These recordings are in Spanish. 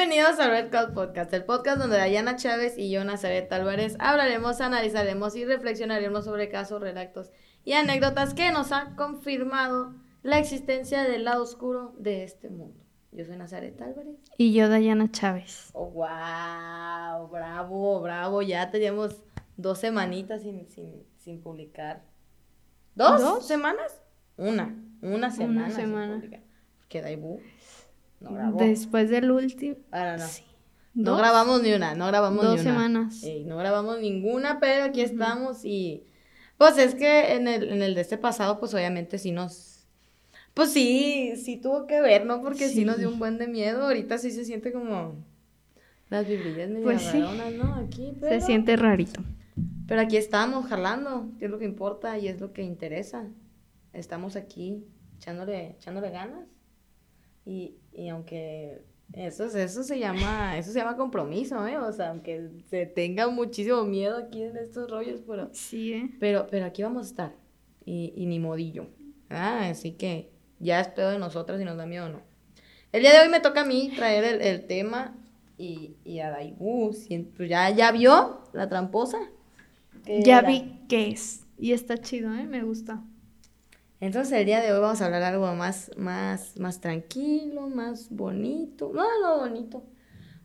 Bienvenidos al Red Cloud Podcast, el podcast donde Dayana Chávez y yo, Nazaret Álvarez, hablaremos, analizaremos y reflexionaremos sobre casos, relatos y anécdotas que nos han confirmado la existencia del lado oscuro de este mundo. Yo soy Nazaret Álvarez. Y yo, Dayana Chávez. Oh, wow, bravo, bravo. Ya teníamos dos semanitas sin, sin, sin publicar. ¿Dos? ¿Dos? semanas? Una, una semana. Una semana. Sin Porque Daibu no grabó. Después del último. Ahora no. Sí. No grabamos ni una, no grabamos ni una. Dos semanas. no grabamos ninguna, pero aquí estamos y... Pues es que en el, en el de este pasado, pues obviamente sí nos pues sí, sí tuvo que ver, ¿no? Porque sí, nos dio un buen de miedo. Ahorita sí se siente como las vibrillas medio pues sí. ¿no? Aquí, Se siente rarito. Pero aquí estamos jalando, que es lo que importa y es lo que interesa. Estamos aquí echándole, echándole ganas. Y, y aunque eso, eso se llama, eso se llama compromiso, ¿eh? O sea, aunque se tenga muchísimo miedo aquí en estos rollos, pero. Sí, ¿eh? Pero, pero aquí vamos a estar. Y, y ni modillo. Ah, así que ya es pedo de nosotras si nos da miedo o no. El día de hoy me toca a mí traer el, tema y, y a Daibu, pues ya, ya vio la tramposa. Ya vi qué es. Y está chido, ¿eh? Me gusta. Entonces el día de hoy vamos a hablar algo más, más, más tranquilo, más bonito. No, no bonito.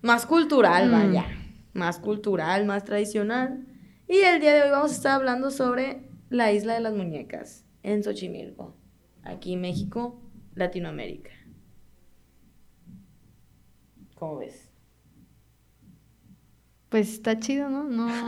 Más cultural, mm. vaya. Más cultural, más tradicional. Y el día de hoy vamos a estar hablando sobre la isla de las muñecas en Xochimilco aquí en México, Latinoamérica. ¿Cómo ves? Pues está chido, ¿no? No.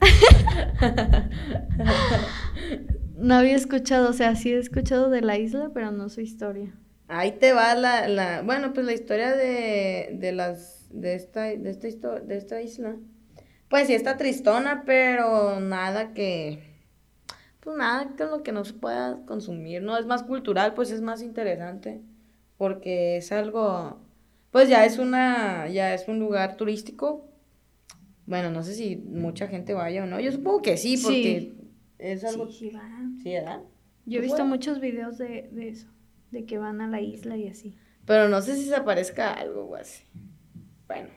no había escuchado, o sea, sí he escuchado de la isla, pero no su historia. Ahí te va la, la bueno, pues la historia de, de las, de esta, de esta, de esta isla. Pues sí está tristona, pero nada que, pues nada con lo que no se pueda consumir, ¿no? Es más cultural, pues es más interesante, porque es algo, pues ya es una, ya es un lugar turístico. Bueno, no sé si mucha gente vaya o no, yo supongo que sí, porque es algo... Sí, van. Sí, ¿verdad? Yo he visto muchos videos de, de eso, de que van a la isla y así. Pero no sé si se aparezca algo o así. Bueno,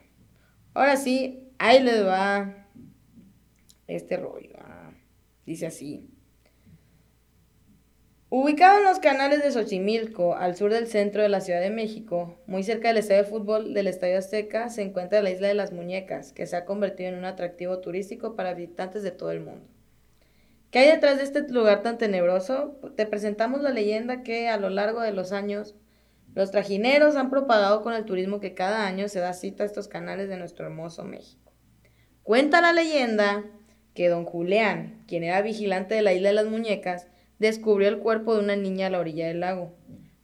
ahora sí, ahí les va este rollo. Ah, dice así. Ubicado en los canales de Xochimilco, al sur del centro de la Ciudad de México, muy cerca del estadio de fútbol del Estadio Azteca, se encuentra la isla de las Muñecas, que se ha convertido en un atractivo turístico para visitantes de todo el mundo. ¿Qué hay detrás de este lugar tan tenebroso? Te presentamos la leyenda que a lo largo de los años los trajineros han propagado con el turismo que cada año se da cita a estos canales de nuestro hermoso México. Cuenta la leyenda que don Julián, quien era vigilante de la isla de las Muñecas, descubrió el cuerpo de una niña a la orilla del lago,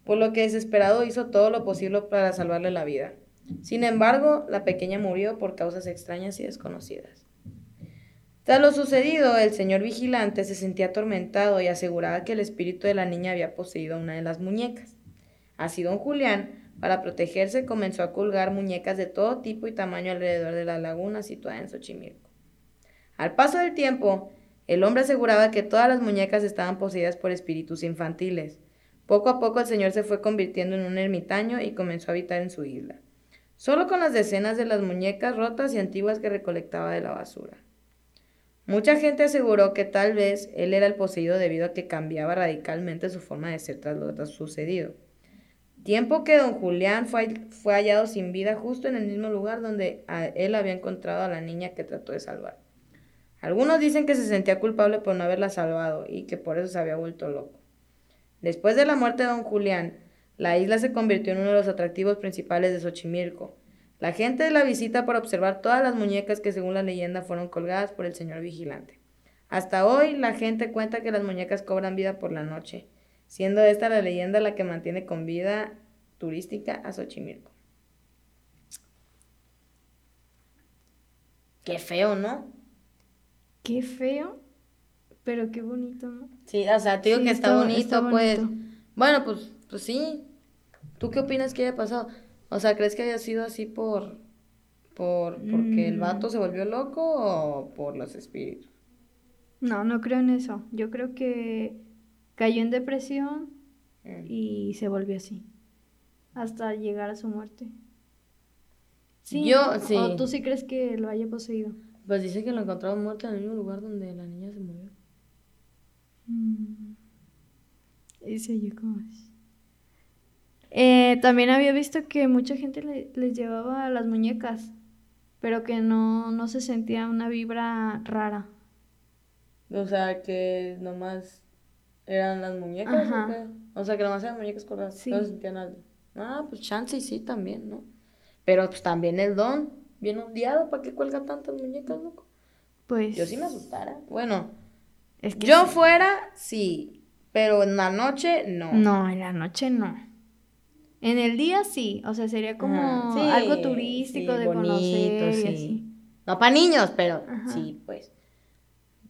por lo que desesperado hizo todo lo posible para salvarle la vida. Sin embargo, la pequeña murió por causas extrañas y desconocidas. Tras lo sucedido, el señor vigilante se sentía atormentado y aseguraba que el espíritu de la niña había poseído una de las muñecas. Así don Julián, para protegerse, comenzó a colgar muñecas de todo tipo y tamaño alrededor de la laguna situada en Xochimilco. Al paso del tiempo, el hombre aseguraba que todas las muñecas estaban poseídas por espíritus infantiles. Poco a poco el señor se fue convirtiendo en un ermitaño y comenzó a habitar en su isla, solo con las decenas de las muñecas rotas y antiguas que recolectaba de la basura. Mucha gente aseguró que tal vez él era el poseído debido a que cambiaba radicalmente su forma de ser tras lo sucedido. Tiempo que don Julián fue, fue hallado sin vida justo en el mismo lugar donde él había encontrado a la niña que trató de salvar. Algunos dicen que se sentía culpable por no haberla salvado y que por eso se había vuelto loco. Después de la muerte de don Julián, la isla se convirtió en uno de los atractivos principales de Xochimilco. La gente la visita para observar todas las muñecas que según la leyenda fueron colgadas por el señor vigilante. Hasta hoy la gente cuenta que las muñecas cobran vida por la noche, siendo esta la leyenda la que mantiene con vida turística a Xochimilco. Qué feo, ¿no? Qué feo, pero qué bonito, ¿no? Sí, o sea, te digo que está, bonito, pues. Bueno, pues, pues sí. ¿Tú qué opinas que haya pasado? O sea, ¿crees que haya sido así por, por, porque el mm. vato se volvió loco o por los espíritus? No, no creo en eso. Yo creo que cayó en depresión mm. y se volvió así. Hasta llegar a su muerte. Sí. Yo, sí. ¿O tú sí crees que lo haya poseído? Pues dice que lo encontraron muerto en el mismo lugar donde la niña se murió. Mm. Ese yo cómo es. Eh, también había visto que mucha gente le- les llevaba las muñecas, pero que no, no se sentía una vibra rara. O sea, que nomás eran las muñecas. ¿o Ajá. qué? O sea, que nomás eran muñecas colgadas. Sí. No se sentían algo. Ah, pues chance y sí también, ¿no? Pero pues también el don, bien ondeado, ¿para qué cuelga tantas muñecas, loco? Pues. Yo sí me asustara. Bueno, Es que yo sí. fuera, sí. Pero en la noche, no. No, en la noche no. En el día sí, o sea, sería como. Sí, algo turístico sí, de bonito, conocer y sí. así. No para niños, pero Ajá. sí, pues.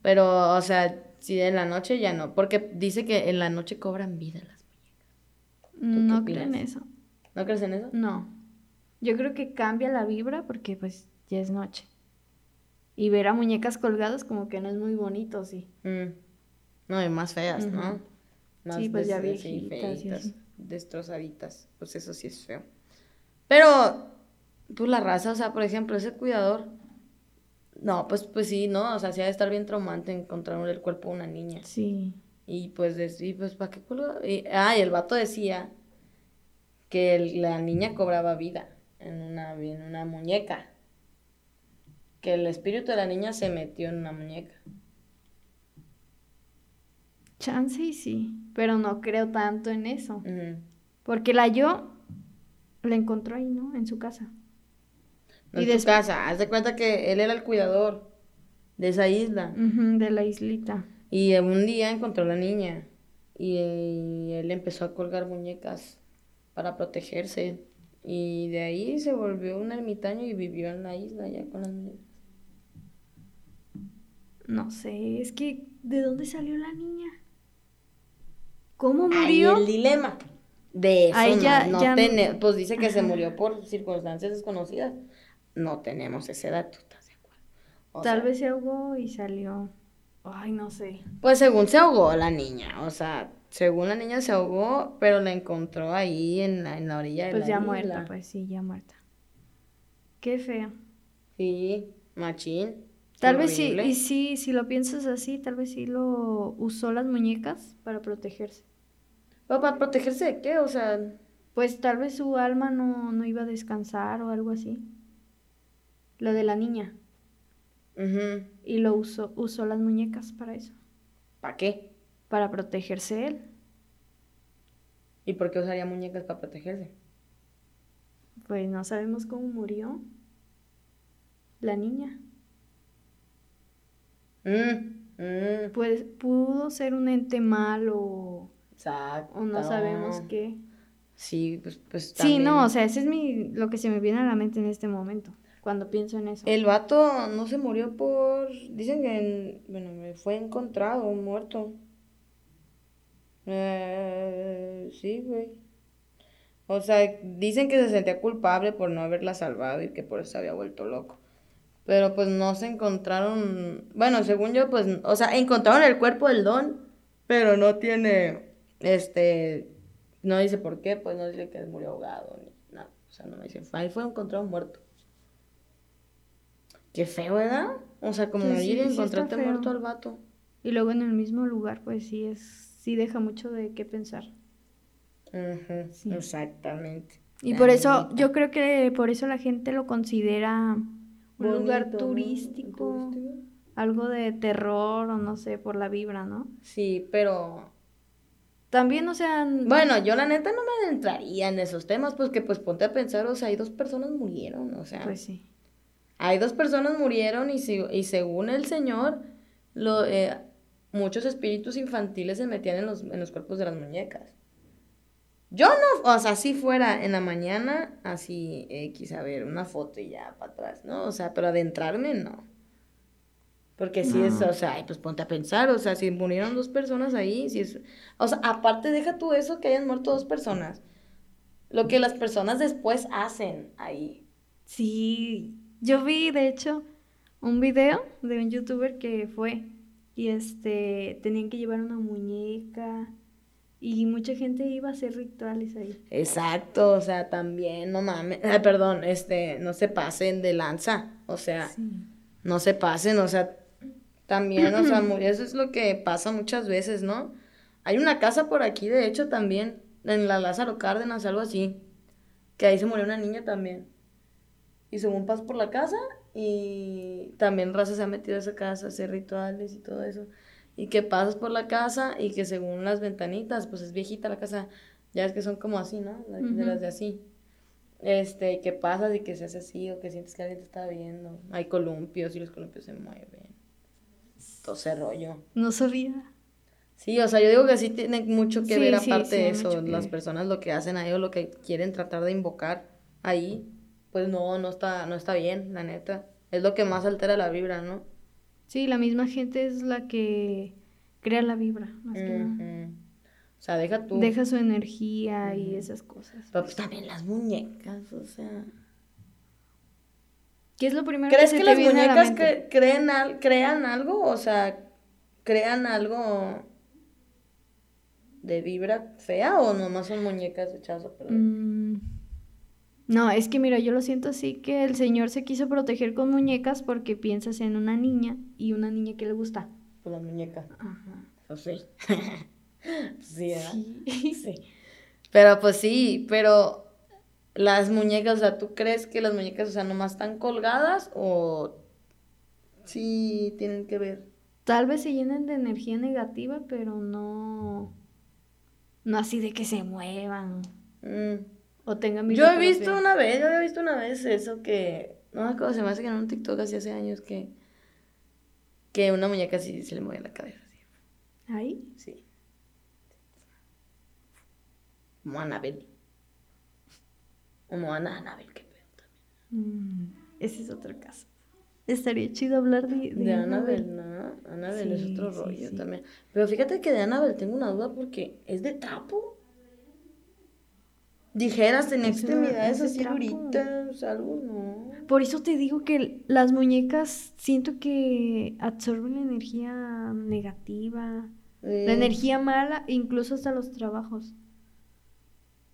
Pero, o sea, sí, en la noche ya no. Porque dice que en la noche cobran vida las muñecas. No qué creo en opinas? eso. ¿No crees en eso? No. Yo creo que cambia la vibra porque pues ya es noche. Y ver a muñecas colgadas como que no es muy bonito, sí. Mm. No, y más feas, ¿no? Ujú. Más Sí, pues ya viejitas y feitas, así. Destrozaditas. Pues eso sí es feo. Pero, pues la raza, o sea, por ejemplo, ese cuidador. No, pues, pues sí, ¿no? O sea, sí ha de estar bien traumante encontrar el cuerpo de una niña. Sí. Y pues, de- y pues ¿para qué? Y, ah, y el vato decía que el- la niña cobraba vida en una, en una muñeca. Que el espíritu de la niña se metió en una muñeca. Chance y sí, pero no creo tanto en eso. Porque la yo la encontró ahí, ¿no? En su casa. No Y en su des- casa. Haz de cuenta que él era el cuidador de esa isla. De la islita. Y un día encontró a la niña. Y, eh, él empezó a colgar muñecas para protegerse. Y de ahí se volvió un ermitaño y vivió en la isla ya con las muñecas. No sé, es que ¿de dónde salió la niña? ¿Cómo Ahí murió? el dilema. De eso Ahí no, ya- no ya Pues dice que se murió por circunstancias desconocidas. No tenemos ese dato, ¿estás de acuerdo? O Tal sea, vez se ahogó y salió. Ay, no sé. Pues según se ahogó la niña, o sea, según la niña se ahogó, pero la encontró ahí en la, en la orilla de Pues la ya isla. muerta, pues sí, ya muerta. Qué feo. Sí, machín. Tal vez sí, y sí, si lo piensas así, tal vez sí lo usó las muñecas para protegerse. ¿Pero para protegerse de qué? O sea, Pues tal vez su alma no, no iba a descansar o algo así. Lo de la niña. Y lo usó, usó las muñecas para eso. ¿para qué? Para protegerse él. ¿Y por qué usaría muñecas para protegerse? Pues no sabemos cómo murió la niña. Mm, mm, Pues pudo ser un ente malo exacto. o no sabemos qué. Sí, pues, pues Sí, no, o sea, ese es mi, lo que se me viene a la mente en este momento, cuando pienso en eso. El vato no se murió por... Dicen que, en- bueno, fue encontrado muerto. Eh, sí, güey. O sea, dicen que se sentía culpable por no haberla salvado y que por eso se había vuelto loco. Pero pues no se encontraron... Bueno, según yo, pues, o sea, encontraron el cuerpo del don, pero no tiene, este... No dice por qué, pues no dice que murió ahogado ni nada. O sea, no me dice, ahí fue encontrado muerto. Qué feo, ¿verdad? O sea, como sí, ir y sí encontrarte muerto al vato. Y luego en el mismo lugar, pues sí es, sí deja mucho de qué pensar. Ujú, Sí. Exactamente. Y La por eso, yo creo que por eso la gente lo considera un lugar turístico, Turístico. algo de terror o no sé, por la vibra, ¿no? Sí, pero También, o sea, bueno, yo la neta no me adentraría en esos temas, pues que pues ponte a pensar, o sea, hay dos personas murieron, o sea, pues sí. hay dos personas murieron y, si- y según el Señor, lo, eh, muchos espíritus infantiles se metían en los, en los cuerpos de las muñecas. Yo no, o sea, si fuera en la mañana, así, X, a ver, una foto y ya para atrás, ¿no? O sea, pero adentrarme, no. Porque si es, o sea, pues ponte a pensar, o sea, si murieron dos personas ahí, si es, o sea, aparte deja tú eso que hayan muerto dos personas, lo que las personas después hacen ahí. Sí, yo vi de hecho un video de un youtuber que fue y este tenían que llevar una muñeca Y mucha gente iba a hacer rituales ahí. Exacto, o sea, también, no mames, ay, perdón, este, no se pasen de lanza, o sea, no se pasen, o sea, también, o sea, eso es lo que pasa muchas veces, ¿no? Hay una casa por aquí, de hecho, también, en la Lázaro Cárdenas, algo así, que ahí se murió una niña también. Y según paso por la casa y también Raza se ha metido a esa casa a hacer rituales y todo eso. Y que pasas por la casa y que según las ventanitas, pues es viejita la casa, ya es que son como así, ¿no? De las de así. Este, que pasas y que se hace así o que sientes que alguien te está viendo. Hay columpios y los columpios se mueven. Todo ese rollo. No sabía. Sí, o sea, yo digo que sí tiene mucho que ver aparte de eso, las personas lo que hacen ahí o lo que quieren tratar de invocar ahí, pues no, no está, no está bien, la neta. Es lo que más altera la vibra, ¿no? Sí, la misma gente es la que crea la vibra, más que O sea, deja tú. Deja su energía y esas cosas. Pero pues también las muñecas, o sea. ¿Qué es lo primero ¿Crees que, las muñecas creen crean algo? O sea, crean algo de vibra fea o nomás son muñecas echadas a perder? Mm, no, es que mira, yo lo siento así que el señor se quiso proteger con muñecas porque piensas en una niña y una niña que le gusta. Pues la muñeca. Ajá. Pues sí. sí, sí. Pero pues sí, pero las muñecas, o sea, ¿tú crees que las muñecas, o sea, nomás están colgadas o sí tienen que ver? Tal vez se llenen de energía negativa, pero no. No así de que se muevan. Mm. O tengan Yo he visto una vez, yo había visto una vez eso que. No me acuerdo, se me hace que en un TikTok así hace años que. Que una muñeca así se le mueve la cabeza. Así. ¿Ahí? Sí. Como Anabel. Como Ana Anabel, qué pedo también. Mm, ese es otro caso. Estaría chido hablar de, de, de Anabel, ¿no? Anabel es otro rollo también. Pero fíjate que de Anabel tengo una duda porque es de trapo dijeras en extremidades así duritas, algo, no. Por eso te digo que las muñecas siento que absorben la energía negativa, la eh. energía mala, incluso hasta los trabajos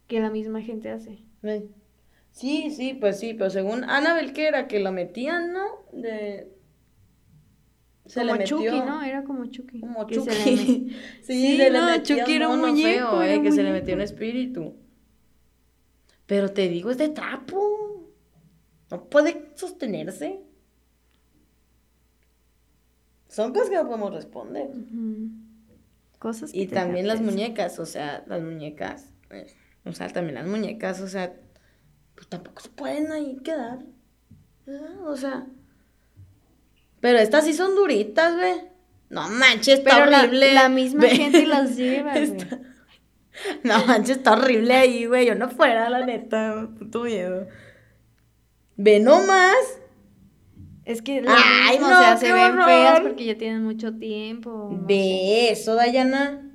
que la misma gente hace. Sí, sí, pues sí, pero según Anabel que era que lo metían, ¿no? De se como le metió... Chucky, ¿no? Era como Chucky. Como Chucky. sí, sí, se no, le Chucky era un muñeco, eh, que se le metió un espíritu. Pero te digo, es de trapo. No puede sostenerse. Son cosas que no podemos responder. Cosas Y también las muñecas, o sea, las muñecas. Eh, o sea, también las muñecas, o sea, pues tampoco se pueden ahí quedar. O sea. Pero estas sí son duritas, güey. No manches, está horrible. La, misma gente las lleva, güey. No manches, está horrible ahí, güey. Yo no fuera, la neta. Puto miedo. Ve nomás. Es que las Ay, no, o sea, se ven feas porque ya tienen mucho tiempo. Ve eso, Dayana.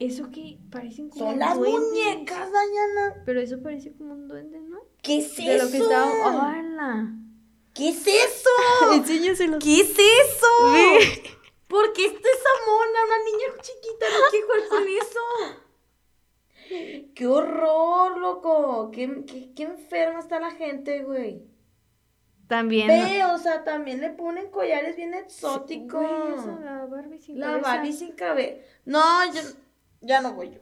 ¿Eso qué? Parecen como Son las muñecas, Dayana. Pero eso parece como un duende, ¿no? ¿Qué es De eso? lo que estaba... ¡Hala! ¿Qué es eso? Enséñaselo. ¿Qué es eso? Ve. ¿Por qué está esa mona? Una niña chiquita, no quiero jugar con eso. ¡Qué horror, loco! ¿Qué, qué, enferma está la gente, güey? También. Ve, o sea, también le ponen collares bien exóticos. la Barbie sin la cabeza. La Barbie sin cabeza. No, ya no voy yo.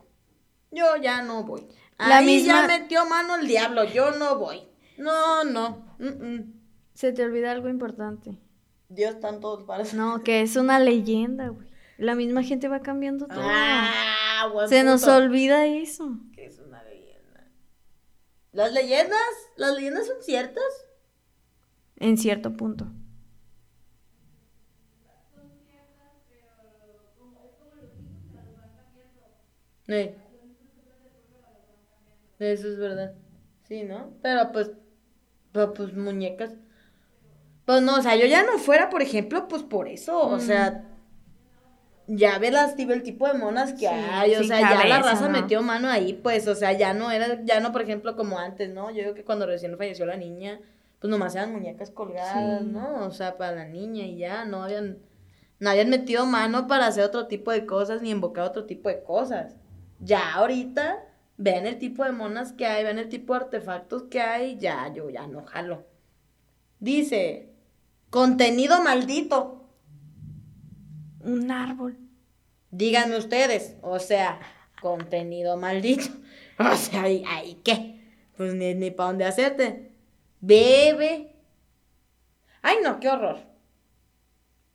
Yo ya no voy. La Ahí misma... ya metió mano el diablo, yo no voy. No, no. Se te olvida algo importante. Dios está en todos No, que es una leyenda, güey. La misma gente va cambiando todo. Ah, Se nos olvida eso. Que es una leyenda. ¿Las leyendas? ¿Las leyendas son ciertas? En cierto punto. Sí. Eso es verdad. Sí, ¿no? Pero pues, pero pues muñecas. Pues no, o sea, yo ya no fuera, por ejemplo, pues por eso, o sea, ya ve las, el tipo de monas que hay, o sea, ya la raza metió mano ahí, pues, o sea, ya no era, ya no, por ejemplo, como antes, ¿no? Yo digo que cuando recién falleció la niña, pues nomás eran muñecas colgadas, ¿no? O sea, para la niña y ya, no habían no hayan metido mano para hacer otro tipo de cosas ni invocar otro tipo de cosas. Ya ahorita ven el tipo de monas que hay, ven el tipo de artefactos que hay, ya yo ya no jalo. Dice, contenido maldito. Un árbol. Díganme ustedes, o sea, contenido maldito. O sea, ¿ahí, qué? Pues ni, ni para dónde hacerte. Bebe. Ay, no, qué horror.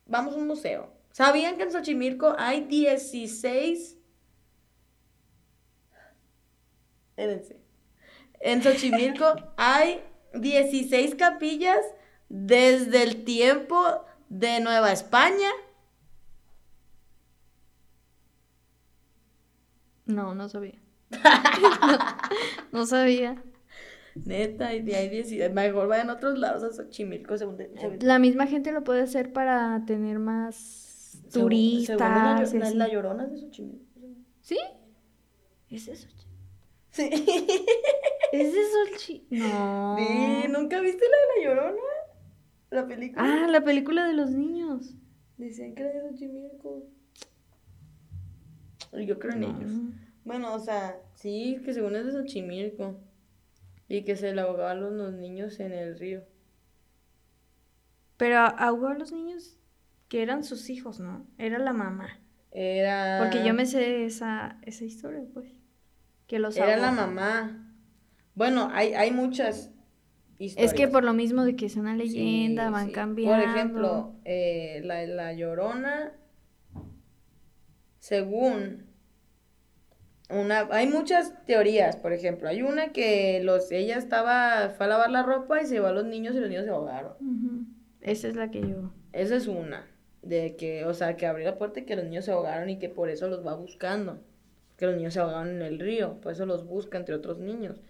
Vamos a un museo. ¿Sabían que en Xochimilco hay 16? Espérense. En Xochimilco hay 16 capillas desde el tiempo de Nueva España. No, no sabía. no, sabía. Neta, y de ahí 16. Mejor vayan a otros lados a Xochimilco. Según la misma gente lo puede hacer para tener más turistas. la, la, llorona de Xochimilco. ¿Sí? ¿Es Xochimilco? Sí. ¿Es de Xochimilco? No. Sí, ¿nunca viste la de la llorona? La película. Ah, la película de los niños. Decían que era de Xochimilco. Yo creo en ellos. Bueno, o sea, sí, que según es de Xochimilco. Y que se le ahogaban los niños en el río. Pero ahogó a los niños que eran sus hijos, ¿no? Era la mamá. Era. Porque yo me sé esa, esa historia, pues. Que los Era la mamá. Bueno, hay, hay muchas historias. Es que por lo mismo de que es una leyenda, van cambiando. Por ejemplo, eh, la, la Llorona, según una, hay muchas teorías, por ejemplo, hay una que los, ella estaba, fue a lavar la ropa y se llevó a los niños y los niños se ahogaron. Esa es la que yo. Esa es una, de que, o sea, que abrió la puerta y que los niños se ahogaron y que por eso los va buscando, que los niños se ahogaron en el río, por eso los busca entre otros niños.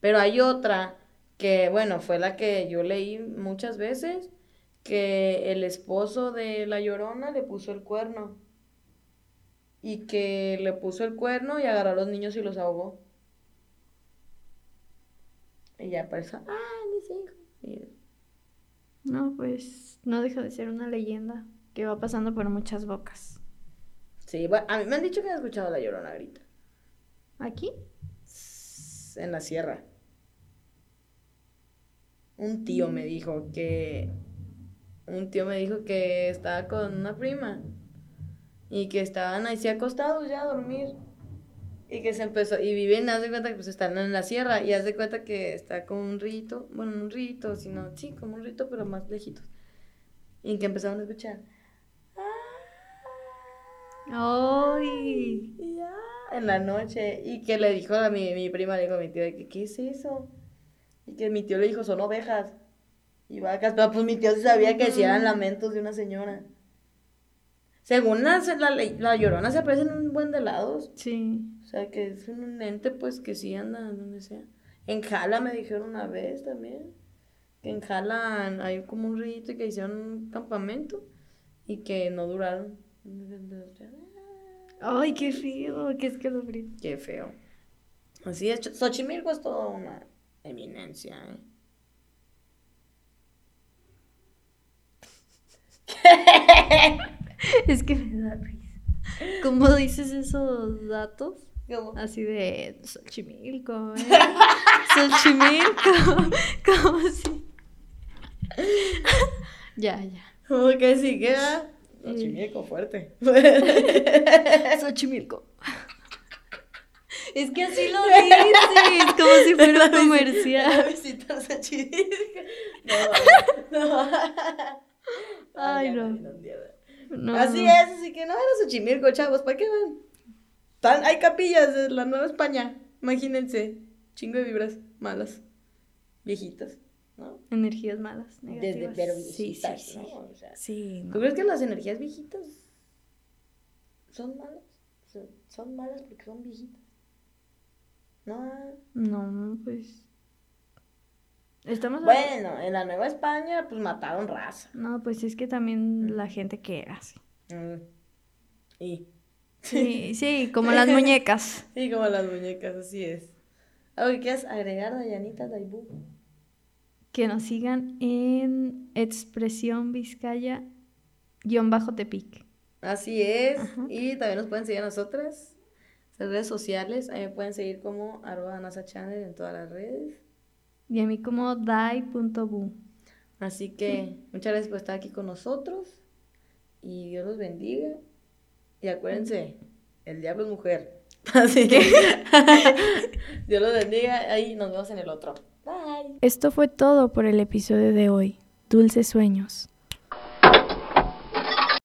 Pero hay otra que, bueno, fue la que yo leí muchas veces, que el esposo de la llorona le puso el cuerno y que le puso el cuerno y agarró a los niños y los ahogó. Y ya apareció, ah, mis hijos. No, pues no deja de ser una leyenda que va pasando por muchas bocas. Sí, bueno, a mí me han dicho que han escuchado la llorona grita. ¿Aquí? En la sierra. Un tío me dijo que. Un tío me dijo que estaba con una prima y que estaban ahí acostados ya a dormir. Y que se empezó, y viven, haz de cuenta que pues están en la sierra, y haz de cuenta que está como un rito, bueno, un rito, sino, sí, como un rito, pero más lejitos. Y que empezaron a escuchar. ¡Ay! Ya, en la noche. Y que le dijo a mi, mi prima, le dijo a mi tío, que, ¿qué es eso? Y que mi tío le dijo, son ovejas y vacas, pero pues mi tío sí sabía que si eran lamentos de una señora. Según la, la, llorona se aparece en un buen de lados. Sí. O sea, que es un ente, pues, que sí anda donde sea. En Jala me dijeron una vez también. Que en Jala hay como un rito y que hicieron un campamento. Y que no duraron. Ay, qué feo. Qué escalofrío. Qué feo. Así es. Xochimilco es toda una eminencia, ¿eh? es que me da risa. ¿Cómo dices esos datos? Así de Xochimilco, ¿eh? Xochimilco. ¿Cómo así? ya, ya. ¿Cómo que sí queda? Xochimilco, fuerte. Xochimilco. Es que así lo dices, como si fuera comercial. Visitar Xochimilco. No, no. Ay, no. Así es, así que no era Xochimilco, chavos, ¿para qué van? hay capillas de la Nueva España, imagínense, chingo de vibras malas, viejitas, ¿no? Energías malas, negativas. pero viejitas, sí, sí, ¿no? O sea, sí, ¿Tú crees que las energías viejitas son malas? son malas porque son viejitas. No. No, pues bueno, en la Nueva España, pues mataron raza. No, pues es que también la gente que hace. Mm. Y. Sí, sí, como las muñecas. Sí, como las muñecas, así es. ¿Algo que quieras agregar, Dayanita Daibú? Que nos sigan en Expresión Vizcaya guion bajo Tepic. Así es. Y también nos pueden seguir a nosotras. Redes sociales. Ahí me pueden seguir como arroba NASA Channel en todas las redes. Y a mí como dai.bu. Así que muchas gracias por estar aquí con nosotros. Y Dios los bendiga. Y acuérdense, el diablo es mujer. Así que Dios los bendiga. Ahí nos vemos en el otro. Bye. Esto fue todo por el episodio de hoy. Dulces sueños.